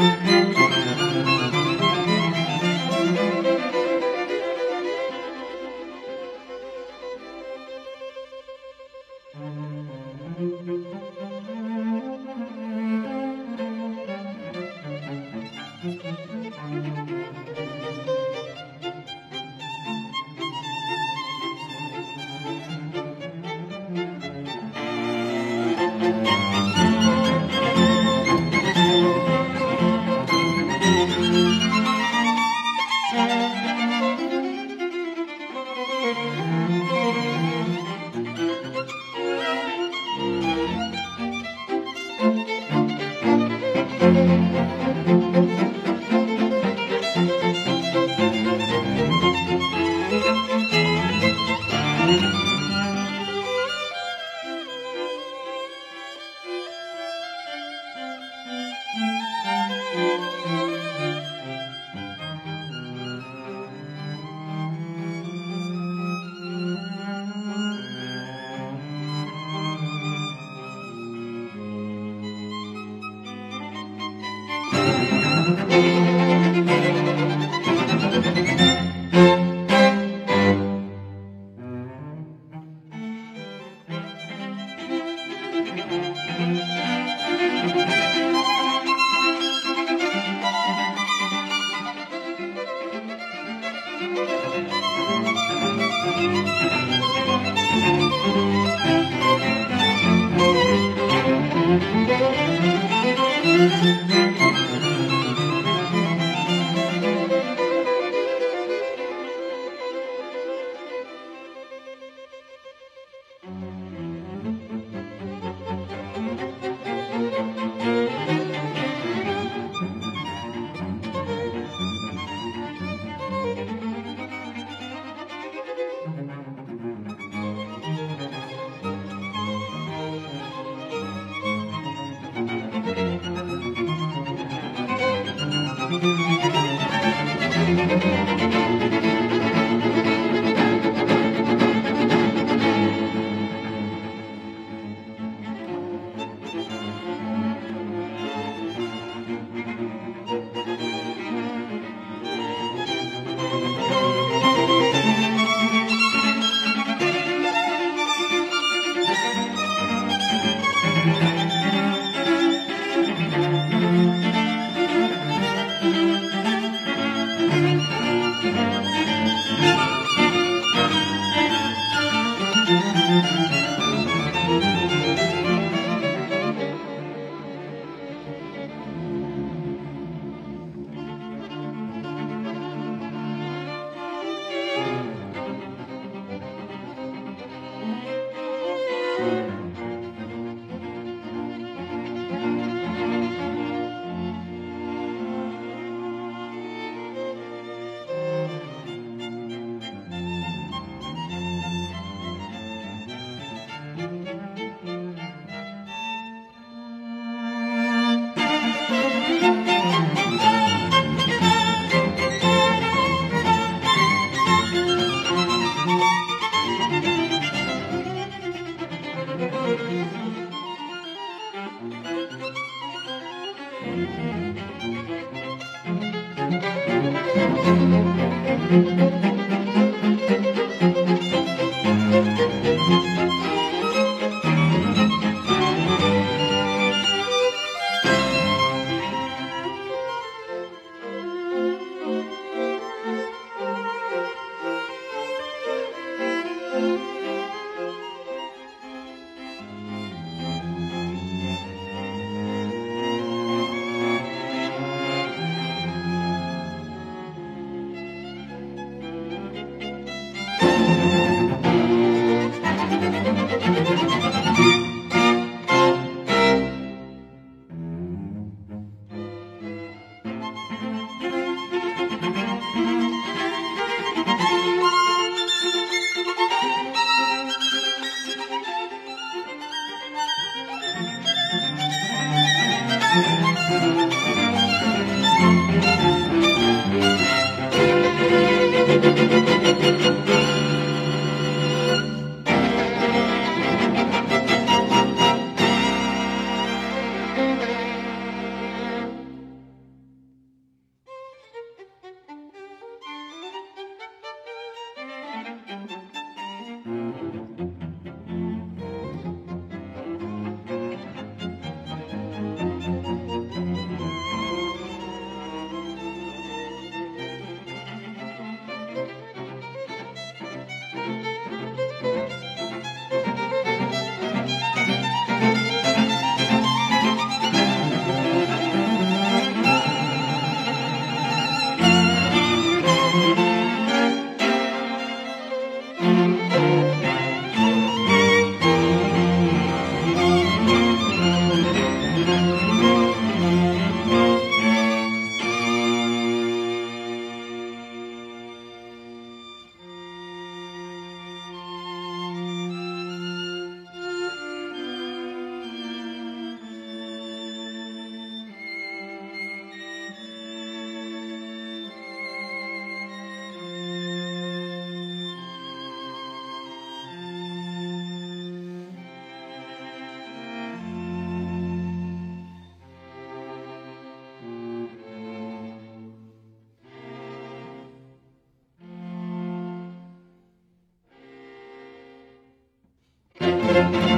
Mm-hmm. Música Música